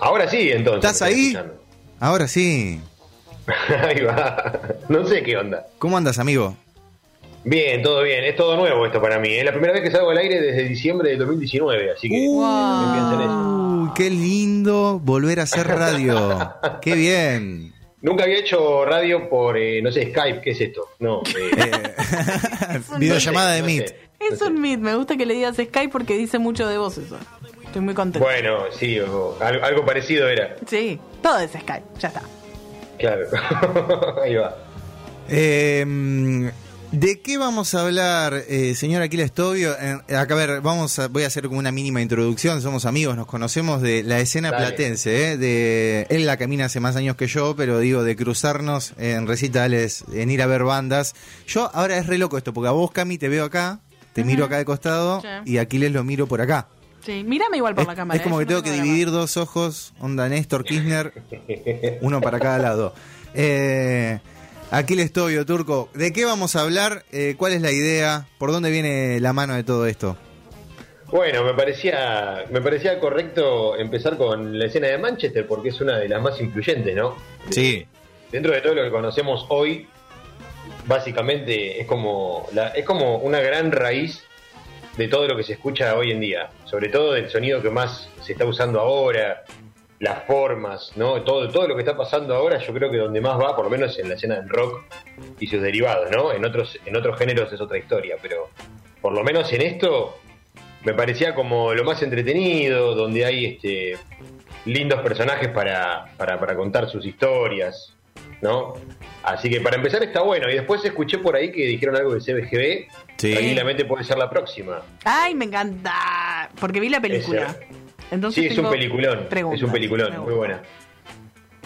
Ahora sí, entonces. ¿Estás ahí? Ahora sí. ahí va. No sé qué onda. ¿Cómo andas, amigo? Bien, todo bien. Es todo nuevo esto para mí. Es la primera vez que salgo al aire desde diciembre de 2019, así que uh, piensen eso. Uy, qué lindo volver a hacer radio. qué bien. Nunca había hecho radio por, eh, no sé, Skype, ¿qué es esto? No. Eh, eh videollamada de Meet. es un Meet, me gusta que le digas Skype porque dice mucho de vos eso. Estoy muy contento. Bueno, sí, algo, parecido era. Sí, todo es Skype, ya está. Claro, ahí va. Eh, ¿De qué vamos a hablar, eh, señor Aquiles Tobio? acá, a ver, vamos a, voy a hacer como una mínima introducción. Somos amigos, nos conocemos de la escena platense. ¿eh? De, él la camina hace más años que yo, pero digo, de cruzarnos en recitales, en ir a ver bandas. Yo, ahora es re loco esto, porque a vos, Cami, te veo acá, te miro acá de costado, y Aquiles lo miro por acá. Sí, mírame igual por la cámara. Es como ¿eh? que tengo que dividir dos ojos, onda Néstor Kirchner, uno para cada lado. Eh. Aquí le estoy, Turco. ¿De qué vamos a hablar? Eh, ¿Cuál es la idea? ¿Por dónde viene la mano de todo esto? Bueno, me parecía, me parecía correcto empezar con la escena de Manchester porque es una de las más influyentes, ¿no? Sí. Dentro de todo lo que conocemos hoy, básicamente es como, la, es como una gran raíz de todo lo que se escucha hoy en día, sobre todo del sonido que más se está usando ahora, las formas, ¿no? Todo, todo lo que está pasando ahora, yo creo que donde más va, por lo menos en la escena del rock y sus derivados, ¿no? En otros, en otros géneros es otra historia, pero por lo menos en esto me parecía como lo más entretenido, donde hay este lindos personajes para, para, para contar sus historias, ¿no? Así que para empezar está bueno. Y después escuché por ahí que dijeron algo de CBGB. Sí. Tranquilamente puede ser la próxima. Ay, me encanta. Porque vi la película sí, es un peliculón. Es un peliculón, muy buena.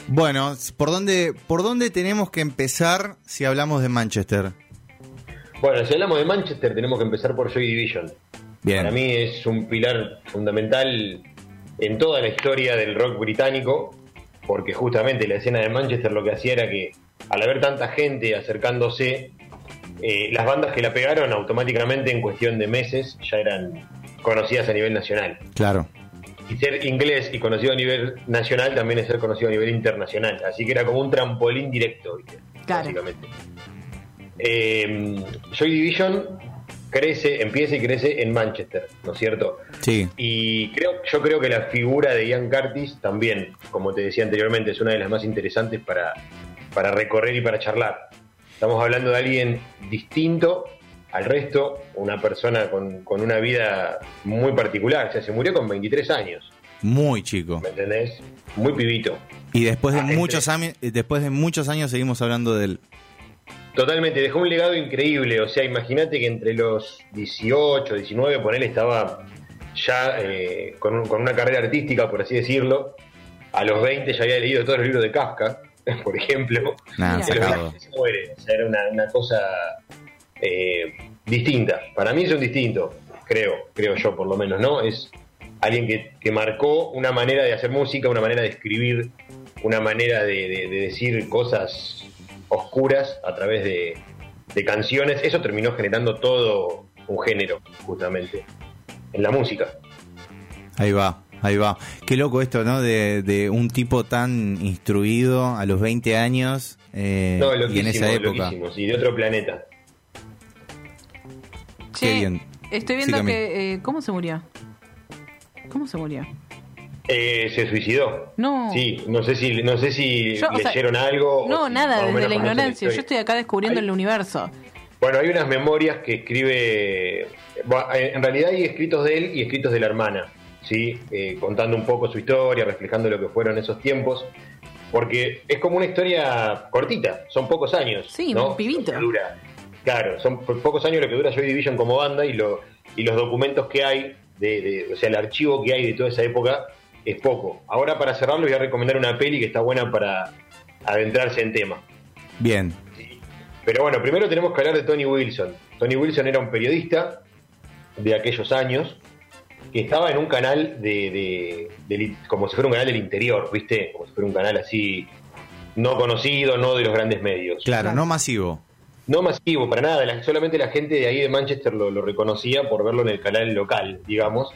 Bueno, ¿por dónde, ¿por dónde tenemos que empezar si hablamos de Manchester? Bueno, si hablamos de Manchester tenemos que empezar por Joy Division. Bien. Para mí es un pilar fundamental en toda la historia del rock británico, porque justamente la escena de Manchester lo que hacía era que al haber tanta gente acercándose, eh, las bandas que la pegaron automáticamente en cuestión de meses ya eran conocidas a nivel nacional. Claro y ser inglés y conocido a nivel nacional también es ser conocido a nivel internacional. Así que era como un trampolín directo, básicamente. Eh, Joy Division crece, empieza y crece en Manchester, ¿no es cierto? Sí. Y creo, yo creo que la figura de Ian Curtis también, como te decía anteriormente, es una de las más interesantes para, para recorrer y para charlar. Estamos hablando de alguien distinto, al resto, una persona con, una vida muy particular. O sea, se murió con 23 años. Muy chico. ¿Me entendés? Muy pibito. Y después de, ah, muchos años, después de muchos años seguimos hablando de él. Totalmente, dejó un legado increíble. O sea, imagínate que entre los 18, 19, por él estaba ya eh, con, una carrera artística, por así decirlo. A los 20 ya había leído todos los libros de Kafka, por ejemplo. Nah, se muere. O sea, era una, una cosa eh, distinta. Para mí es un distinto, creo, creo yo por lo menos, ¿no? Es alguien que, marcó una manera de hacer música, una manera de escribir, una manera de, decir cosas oscuras a través de, canciones. Eso terminó generando todo un género, justamente, en la música. Ahí va. Ahí va. Qué loco esto, ¿no? De, un tipo tan instruido a los 20 años eh, y en esa época. y de otro planeta. Estoy viendo que. Eh, ¿Cómo se murió? ¿Cómo se murió? Eh, se suicidó. No. Sí, no sé si, no sé si leyeron algo. No, nada, desde la ignorancia. Yo estoy acá descubriendo el universo. Bueno, hay unas memorias que escribe. En realidad hay escritos de él y escritos de la hermana, ¿sí? Eh, contando un poco su historia, reflejando lo que fueron esos tiempos. Porque es como una historia cortita, son pocos años. Sí, un pibito. Claro, son pocos años lo que dura Joy Division como banda y, lo, y los documentos que hay, de, o sea, el archivo que hay de toda esa época es poco. Ahora para cerrarlo voy a recomendar una peli que está buena para adentrarse en tema. Bien. Pero bueno, primero tenemos que hablar de Tony Wilson. Tony Wilson era un periodista de aquellos años que estaba en un canal de, de, como si fuera un canal del interior, ¿viste? Como si fuera un canal así no conocido, no de los grandes medios. Claro, no masivo. No masivo, para nada. solamente la gente de ahí de Manchester lo, reconocía por verlo en el canal local, digamos.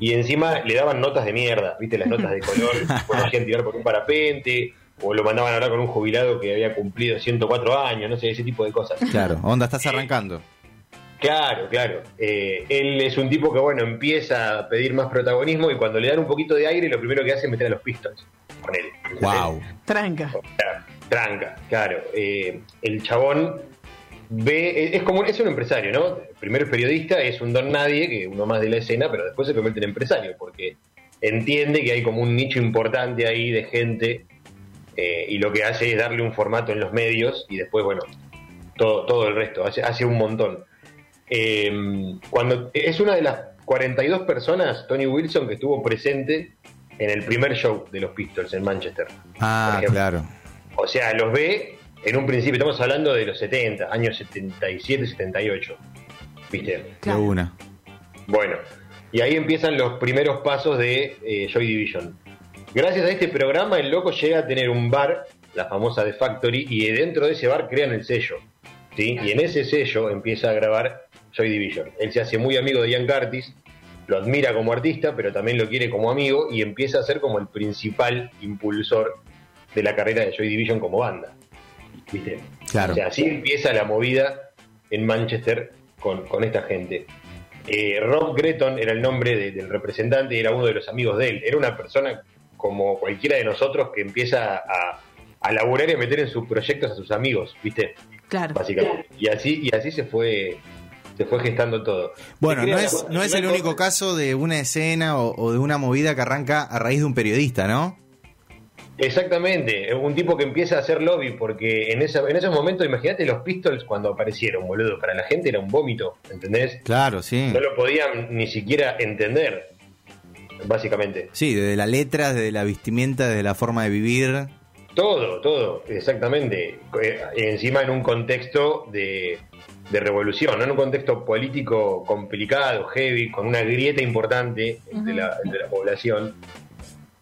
y encima le daban notas de mierda, viste, las notas de color, lo hacían tirar por un parapente, o lo mandaban a hablar con un jubilado que había cumplido 104 años, no sé, ese tipo de cosas. Claro, onda, estás arrancando. Claro, claro. Eh, él es un tipo que, bueno, empieza a pedir más protagonismo y cuando le dan un poquito de aire, lo primero que hace es meter a los Pistons con él. Wow. Tranca. tranca, claro. Eh, el chabón ve, es como es un empresario, ¿no? Primero es periodista, es un don nadie, que uno más de la escena, pero después se convierte en empresario, porque entiende que hay como un nicho importante ahí de gente eh, y lo que hace es darle un formato en los medios y después, bueno, todo, todo el resto, hace, hace un montón. Em, cuando es una de las 42 personas, Tony Wilson, que estuvo presente en el primer show de los Pistols en Manchester. Ah, claro. O sea, los ve en un principio, estamos hablando de los 70, años 77, 78. ¿Viste? De una. Bueno, y ahí empiezan los primeros pasos de eh, Joy Division. Gracias a este programa, el loco llega a tener un bar, la famosa The Factory, y dentro de ese bar crean el sello. ¿sí? Y en ese sello empieza a grabar Joy Division. Él se hace muy amigo de Ian Curtis, lo admira como artista, pero también lo quiere como amigo y empieza a ser como el principal impulsor de la carrera de Joy Division como banda. ¿viste? Claro. O sea, así empieza la movida en Manchester con, esta gente. Eh, Rob Greton era el nombre del representante y era uno de los amigos de él. Era una persona como cualquiera de nosotros que empieza a, a laburar y a meter en sus proyectos a sus amigos, ¿viste? Claro. Básicamente. Y así, y así se fue se fue gestando todo. Bueno, no es, no es el único caso de una escena o, de una movida que arranca a raíz de un periodista, ¿no? Exactamente, un tipo que empieza a hacer lobby, porque en, esa, en esos momentos, imagínate los Pistols cuando aparecieron, boludo, para la gente era un vómito, ¿entendés? Claro, sí. No lo podían ni siquiera entender, básicamente. Sí, desde la letra, desde la vestimenta, desde la forma de vivir. Todo, todo, exactamente. Eh, encima en un contexto de, de revolución, ¿no? en un contexto político complicado, heavy, con una grieta importante entre, la, población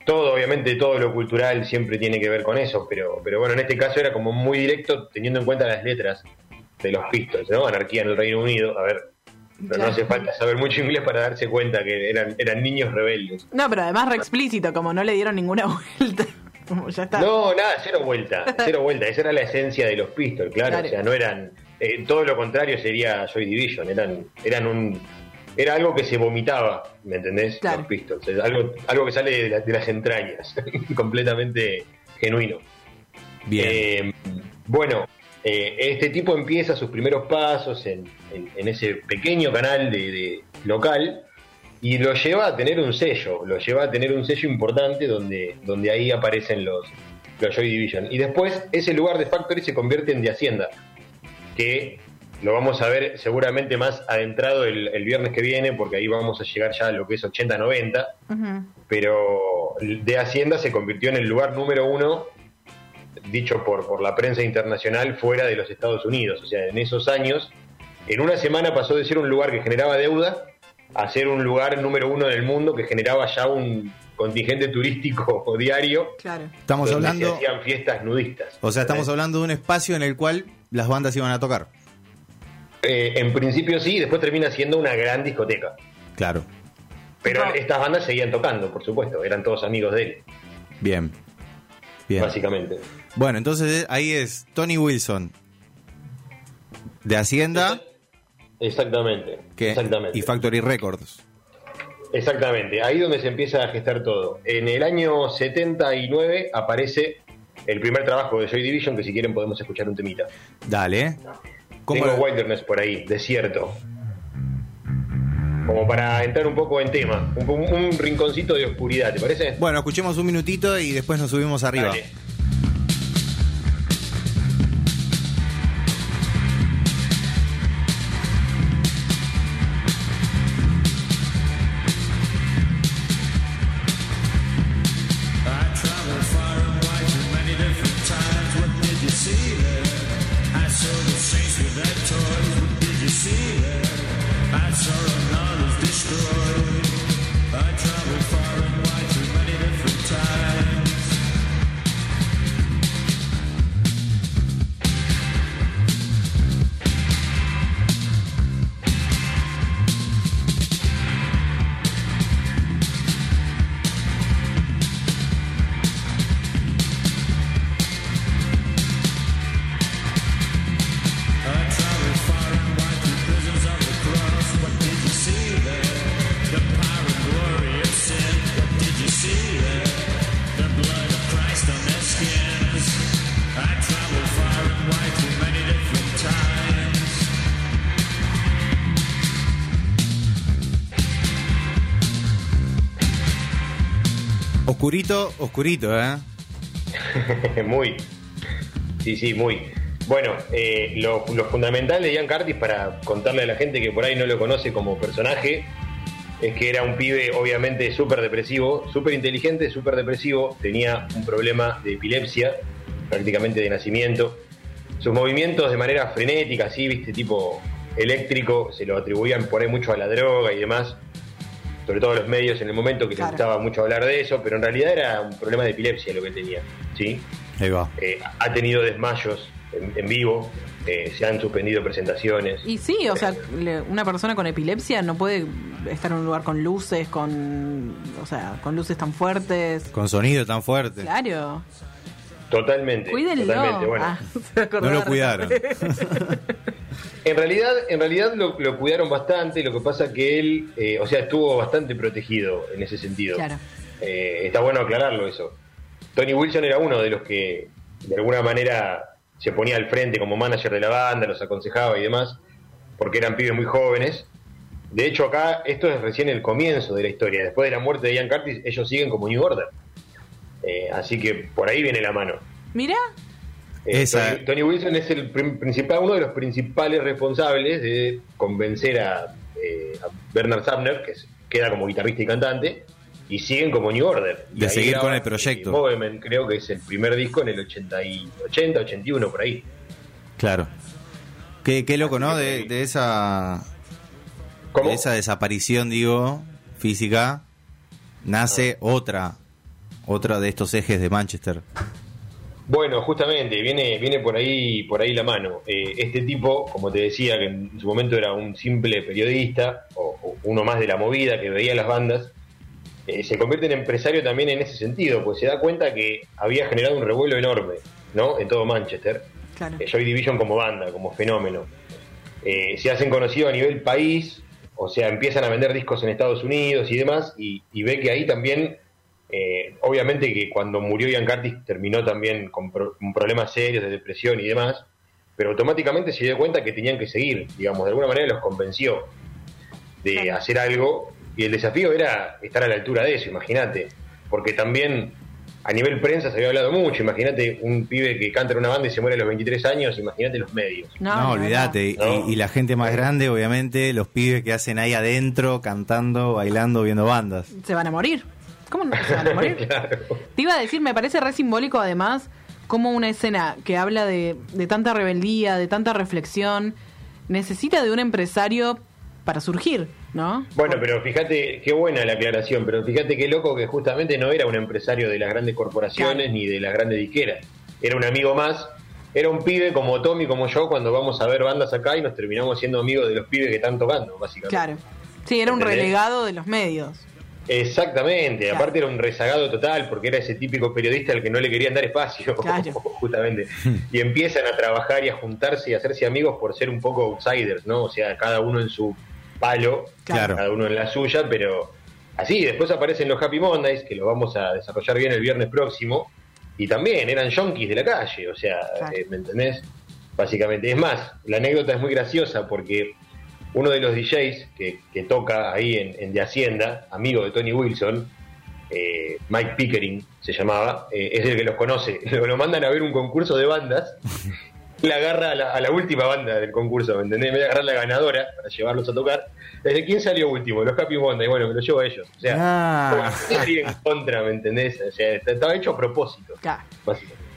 todo, obviamente, todo lo cultural siempre tiene que ver con eso, pero, pero bueno, en este caso era como muy directo teniendo en cuenta las letras de los Pistols, ¿no? Anarquía en el Reino Unido, a ver, no hace falta saber mucho inglés para darse cuenta que eran, eran niños rebeldes. No, pero además re explícito, como no le dieron ninguna vuelta. Ya está. No, nada, cero vuelta, cero vuelta. Esa era la esencia de los Pistols, claro. O sea, no eran. Eh, todo lo contrario sería Joy Division. Eran, eran un, era algo que se vomitaba, ¿me entendés? Los Pistols. algo, algo que sale de, las entrañas, completamente genuino. Bien. Eh, bueno, eh, este tipo empieza sus primeros pasos en, ese pequeño canal de, local y lo lleva a tener un sello, lo lleva a tener un sello importante donde, donde ahí aparecen los, los Joy Division. Y después ese lugar de Factory se convierte en de Hacienda, que lo vamos a ver seguramente más adentrado el, viernes que viene, porque ahí vamos a llegar ya a lo que es 80-90. Pero de Hacienda se convirtió en el lugar número uno, dicho por, por la prensa internacional, fuera de los Estados Unidos. O sea, en esos años, en una semana pasó de ser un lugar que generaba deuda a ser un lugar número uno del mundo que generaba ya un contingente turístico diario. Claro. Estamos hablando. Se hacían fiestas nudistas. O sea, estamos hablando de un espacio en el cual las bandas iban a tocar. Eh, en principio sí, después termina siendo una gran discoteca. Claro. Pero estas bandas seguían tocando, por supuesto, eran todos amigos de él. Bien. Bien. Básicamente. Bueno, entonces ahí es Tony Wilson. De Hacienda. Exactamente. exactamente. Y Factory Records. Exactamente, ahí donde se empieza a gestar todo. En el año 79 aparece el primer trabajo de Joy Division, que si quieren podemos escuchar un temita. Dale. Tengo Wilderness por ahí, desierto. Como para entrar un poco en tema, un, rinconcito de oscuridad, ¿te parece? Bueno, escuchemos un minutito y después nos subimos arriba. lives are another's destroyed. Oscurito, oscurito, ¿eh? muy. Sí, sí, muy. Bueno, eh, lo, fundamental de Ian Curtis, para contarle a la gente que por ahí no lo conoce como personaje, es que era un pibe obviamente súper depresivo, súper inteligente, súper depresivo, tenía un problema de epilepsia, prácticamente de nacimiento. Sus movimientos de manera frenética, así, viste, tipo eléctrico, se lo atribuían por ahí mucho a la droga y demás, sobre todo los medios en el momento que les gustaba mucho hablar de eso, pero en realidad era un problema de epilepsia lo que tenía, ¿sí? Ahí va. Eh, ha tenido desmayos en, vivo, eh, se han suspendido presentaciones. Y sí, o sea, una persona con epilepsia no puede estar en un lugar con luces, con, o sea, con luces tan fuertes. Con sonido tan fuerte. Claro. Totalmente. Cuídenlo. Totalmente, bueno. Ah, no lo cuidaron. en realidad, en realidad lo, cuidaron bastante, lo que pasa que él, eh, o sea, estuvo bastante protegido en ese sentido. Claro. Eh, está bueno aclararlo eso. Tony Wilson era uno de los que de alguna manera se ponía al frente como manager de la banda, los aconsejaba y demás, porque eran pibes muy jóvenes. De hecho, acá esto es recién el comienzo de la historia. Después de la muerte de Ian Curtis, ellos siguen como New Order. Eh, así que por ahí viene la mano. Mira. Eh, Tony, Wilson es el principal, uno de los principales responsables de convencer a, eh, Bernard Sumner, que queda como guitarrista y cantante, y siguen como New Order. de seguir con el proyecto. Movement, creo que es el primer disco en el 80, y, 80 81, por ahí. Claro. Qué, qué loco, ¿no? De, de esa. De esa desaparición, digo, física, nace ah. otra otra de estos ejes de Manchester. Bueno, justamente, viene, viene por ahí, por ahí la mano. Eh, este tipo, como te decía, que en su momento era un simple periodista, o, uno más de la movida que veía las bandas, eh, se convierte en empresario también en ese sentido, pues se da cuenta que había generado un revuelo enorme, ¿no? En todo Manchester. Claro. Eh, Joy Division como banda, como fenómeno. se hacen conocidos a nivel país, o sea, empiezan a vender discos en Estados Unidos y demás, y ve que ahí también eh, obviamente que cuando murió Ian Curtis terminó también con, problemas serios de depresión y demás, pero automáticamente se dio cuenta que tenían que seguir, digamos, de alguna manera los convenció de hacer algo y el desafío era estar a la altura de eso, imagínate, porque también a nivel prensa se había hablado mucho, imagínate un pibe que canta en una banda y se muere a los 23 años, imagínate los medios. No, olvídate, y, y, la gente más grande, obviamente, los pibes que hacen ahí adentro, cantando, bailando, viendo bandas. Se van a morir. ¿Cómo no se van a morir? Te iba a decir, me parece re simbólico además como una escena que habla de, tanta rebeldía, de tanta reflexión, necesita de un empresario para surgir, ¿no? Bueno, pero fíjate, qué buena la aclaración, pero fíjate qué loco que justamente no era un empresario de las grandes corporaciones ni de las grandes disqueras. Era un amigo más, era un pibe como Tommy, como yo, cuando vamos a ver bandas acá y nos terminamos siendo amigos de los pibes que están tocando, básicamente. Claro. Sí, era un relegado de los medios. Exactamente, aparte era un rezagado total porque era ese típico periodista al que no le querían dar espacio, justamente. Y empiezan a trabajar y a juntarse y a hacerse amigos por ser un poco outsiders, ¿no? O sea, cada uno en su palo, cada uno en la suya, pero así, después aparecen los Happy Mondays, que lo vamos a desarrollar bien el viernes próximo, y también eran yonkis de la calle, o sea, eh, ¿me entendés? Básicamente, es más, la anécdota es muy graciosa porque uno de los DJs que, toca ahí en, De Hacienda, amigo de Tony Wilson, eh, Mike Pickering se llamaba, eh, es el que los conoce. Lo, mandan a ver un concurso de bandas. Le agarra a la, última banda del concurso, ¿me entendés? Me voy a agarrar la ganadora para llevarlos a tocar. ¿Desde quién salió último? Los Happy Monday. Bueno, me lo llevo a ellos. O sea, ah. en contra, ¿me entendés? O sea, estaba hecho a propósito.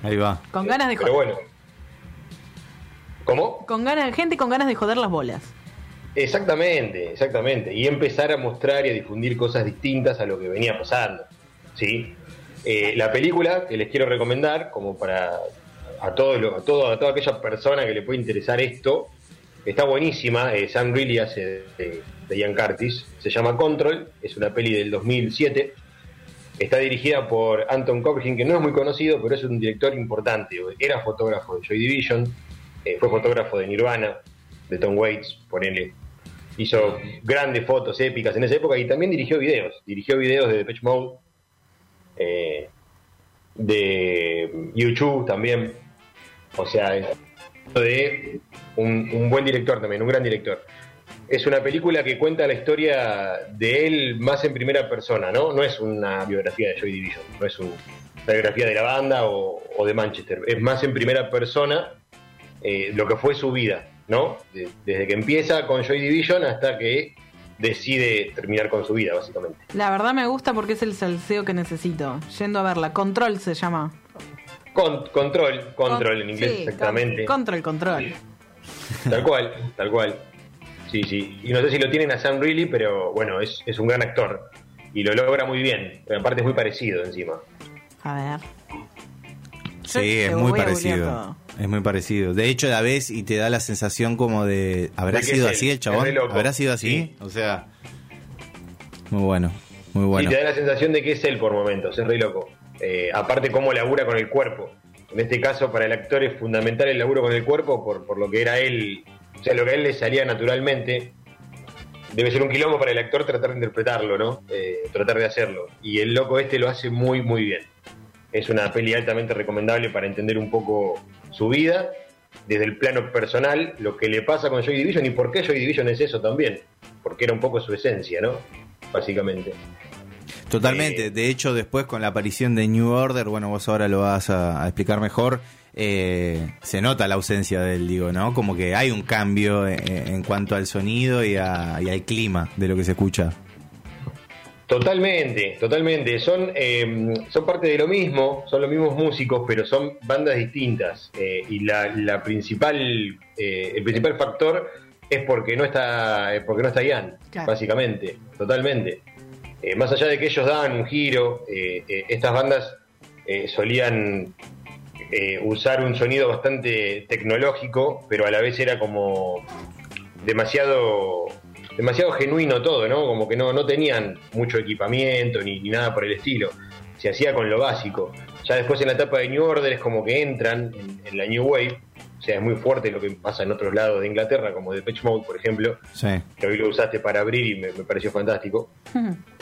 Ahí va. Con ganas de joder. Pero bueno. ¿Cómo? Con ganas, gente con ganas de joder las bolas. Exactamente, exactamente. Y empezar a mostrar y a difundir cosas distintas a lo que venía pasando. ¿sí? Eh, la película que les quiero recomendar, como para a, todo a, todo, a toda aquella persona que le puede interesar esto, está buenísima. Eh, Sam Reilly hace de, Ian Curtis. Se llama Control, es una peli del 2007. Está dirigida por Anton Corbijn, que no es muy conocido, pero es un director importante. Era fotógrafo de Joy Division, eh, fue fotógrafo de Nirvana, de Tom Waits, ponele hizo grandes fotos épicas en esa época y también dirigió videos. Dirigió videos de Depeche Mode, eh, de YouTube también. O sea, de un, buen director también, un gran director. es una película que cuenta la historia de él más en primera persona, ¿no? No es una biografía de Joy Division, no es una biografía de la banda o, de Manchester, es más en primera persona eh, lo que fue su vida, ¿no? desde que empieza con Joy Division hasta que decide terminar con su vida, básicamente. La verdad me gusta porque es el salseo que necesito. Yendo a verla, Control se llama. Con, control, control en inglés, exactamente. Control, control. Tal cual, tal cual. Sí, sí. Y no sé si lo tienen a Sam Reilly, pero bueno, es, es un gran actor. Y lo logra muy bien. Pero aparte es muy parecido encima. A ver. Sí, es muy parecido. Es muy parecido. De hecho, la ves y te da la sensación como de. ¿Habrá sido así el chabón? ¿Habrá sido así? O sea. Muy bueno. Muy bueno. Y te da la sensación de que es él por momentos, es re loco. Eh, aparte, cómo labura con el cuerpo. En este caso, para el actor es fundamental el laburo con el cuerpo por, por lo que era él. O sea, lo que a él le salía naturalmente. Debe ser un quilombo para el actor tratar de interpretarlo, ¿no? Eh, tratar de hacerlo. Y el loco este lo hace muy, muy bien. Es una peli altamente recomendable para entender un poco su vida, desde el plano personal, lo que le pasa con Joy Division y por qué Joy Division es eso también, porque era un poco su esencia, ¿no? Básicamente. Totalmente, eh, de hecho después con la aparición de New Order, bueno, vos ahora lo vas a, explicar mejor, eh, se nota la ausencia del, digo, ¿no? Como que hay un cambio en, en cuanto al sonido y, a, y al clima de lo que se escucha. Totalmente, totalmente. Son, eh, son parte de lo mismo, son los mismos músicos, pero son bandas distintas. Eh, y la, principal, eh, el principal factor es porque no está, porque no está Ian, básicamente, totalmente. más allá de que ellos dan un giro, estas bandas solían usar un sonido bastante tecnológico, pero a la vez era como demasiado demasiado genuino todo, ¿no? Como que no, no tenían mucho equipamiento ni, nada por el estilo. Se hacía con lo básico. Ya después en la etapa de New Order es como que entran en, la New Wave. O sea, es muy fuerte lo que pasa en otros lados de Inglaterra, como de Pitch Mode, por ejemplo. Sí. Que hoy lo usaste para abrir y me, pareció fantástico.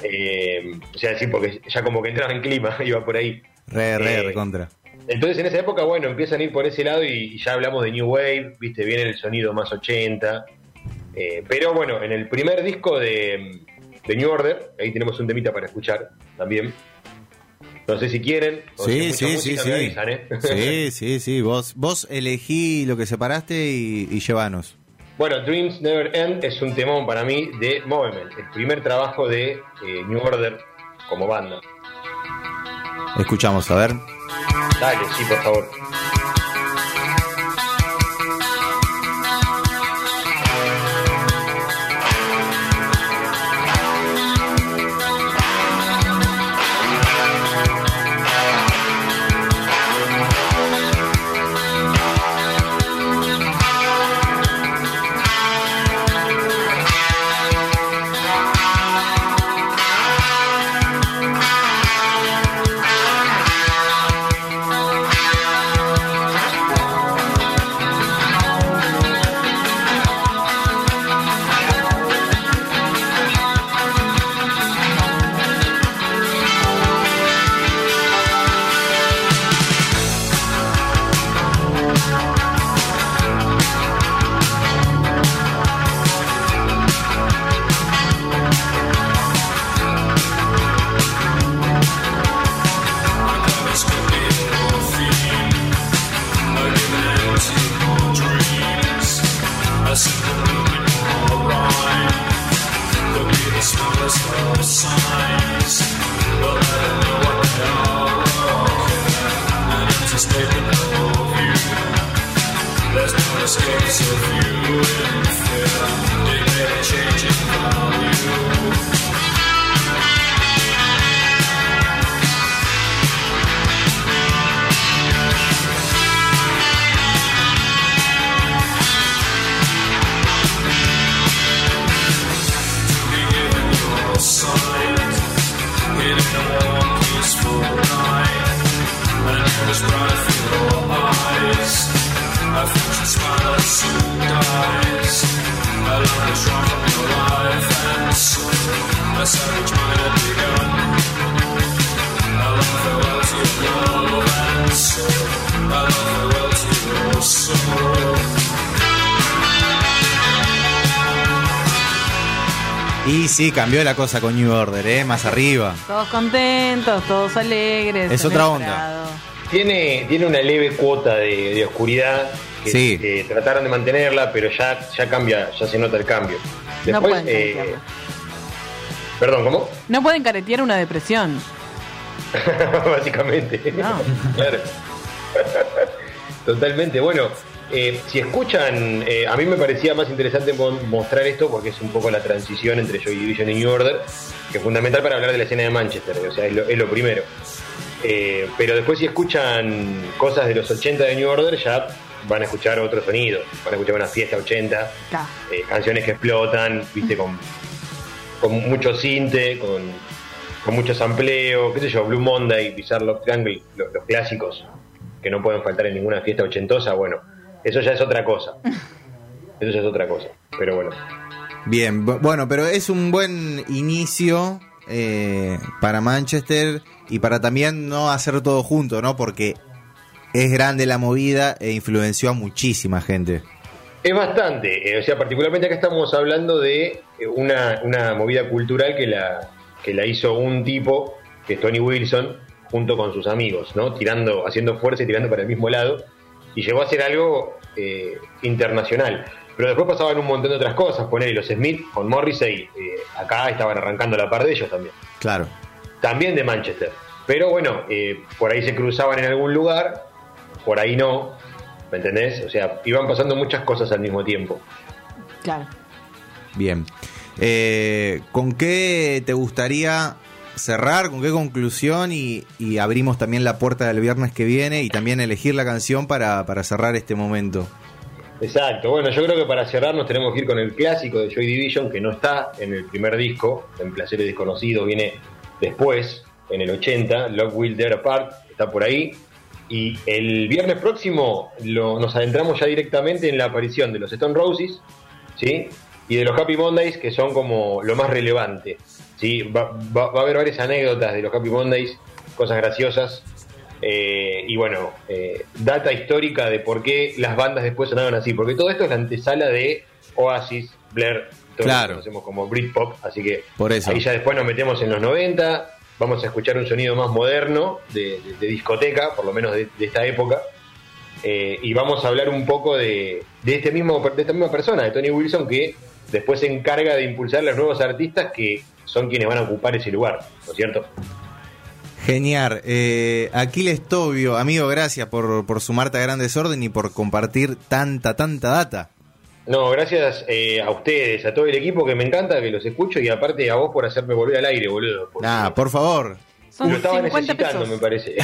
Eh, o sea, sí, porque ya como que entraba en clima, iba por ahí. Re, re, eh, re contra. Entonces en esa época, bueno, empiezan a ir por ese lado y, ya hablamos de New Wave, viste, viene el sonido más 80, eh, pero bueno, en el primer disco de, New Order, ahí tenemos un temita para escuchar también. No sé si quieren. sí, sí, sí, sí. ¿eh? sí, sí, sí. Vos, vos elegí lo que separaste y, y llevanos. Bueno, Dreams Never End es un temón para mí de Movement, el primer trabajo de eh, New Order como banda. Escuchamos, a ver. Dale, sí, por favor. Sí, cambió la cosa con New Order, ¿eh? Más arriba. Todos contentos, todos alegres. Es otra onda. Tiene, tiene una leve cuota de, oscuridad que sí. trataron de mantenerla, pero ya, ya cambia, ya se nota el cambio. Después, eh, Perdón, ¿cómo? No pueden caretear una depresión. Básicamente. No. claro. Totalmente. Bueno, eh, si escuchan, eh, a mí me parecía más interesante mostrar esto porque es un poco la transición entre Joy Division y New Order, que es fundamental para hablar de la escena de Manchester, o sea, es lo, primero. Eh, pero después si escuchan cosas de los 80 de New Order, ya van a escuchar otro sonido, van a escuchar una fiesta 80, canciones que explotan, viste, con, con mucho cinte, con, con mucho sampleo, qué sé yo, Blue Monday, Bizarre Love Triangle, los, los clásicos que no pueden faltar en ninguna fiesta ochentosa, bueno, eso ya es otra cosa. Eso ya es otra cosa. Pero bueno. Bien, bueno, pero es un buen inicio eh, para Manchester y para también no hacer todo junto, ¿no? Porque es grande la movida e influenció a muchísima gente. Es bastante, eh, o sea, particularmente acá estamos hablando de eh, una, una, movida cultural que la, que la hizo un tipo, que es Tony Wilson, junto con sus amigos, ¿no? Tirando, haciendo fuerza y tirando para el mismo lado y llegó a ser algo eh, internacional. Pero después pasaban un montón de otras cosas, poner los Smith con Morrissey, eh, acá estaban arrancando la par de ellos también. Claro. También de Manchester. Pero bueno, eh, por ahí se cruzaban en algún lugar, por ahí no, ¿me entendés? O sea, iban pasando muchas cosas al mismo tiempo. Claro. Bien. ¿Con qué te gustaría cerrar, con qué conclusión y, abrimos también la puerta del viernes que viene y también elegir la canción para, cerrar este momento. Exacto, bueno, yo creo que para cerrar nos tenemos que ir con el clásico de Joy Division, que no está en el primer disco, en Placeres Desconocidos, viene después, en el 80, Love Will Dare Apart, está por ahí. Y el viernes próximo nos adentramos ya directamente en la aparición de los Stone Roses, ¿sí? Y de los Happy Mondays, que son como lo más relevante. ¿Sí? Va, a haber varias anécdotas de los Happy Mondays, cosas graciosas. Eh, y bueno, eh, data histórica de por qué las bandas después sonaron así. Porque todo esto es la antesala de Oasis, Blair, todo claro. lo conocemos como Britpop. Así que por eso. ahí ya después nos metemos en los 90. Vamos a escuchar un sonido más moderno de, discoteca, por lo menos de, esta época. Eh, y vamos a hablar un poco de, de, este mismo, de esta misma persona, de Tony Wilson, que después se encarga de impulsar a los nuevos artistas que son quienes van a ocupar ese lugar, ¿no es cierto? Genial. Eh, Aquiles Tobio, amigo, gracias por, por sumarte a Gran Desorden y por compartir tanta, tanta data. No, gracias eh, a ustedes, a todo el equipo que me encanta, que los escucho y aparte a vos por hacerme volver al aire, boludo. Ah, por favor. lo estaba necesitando, me parece.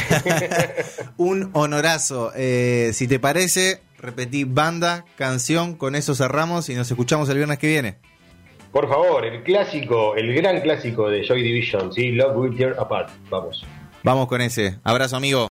Un honorazo. Eh, si te parece, repetí banda, canción, con eso cerramos y nos escuchamos el viernes que viene. Por favor, el clásico, el gran clásico de Joy Division, ¿sí? Love Will Tear Apart. Vamos. Vamos con ese. Abrazo, amigo.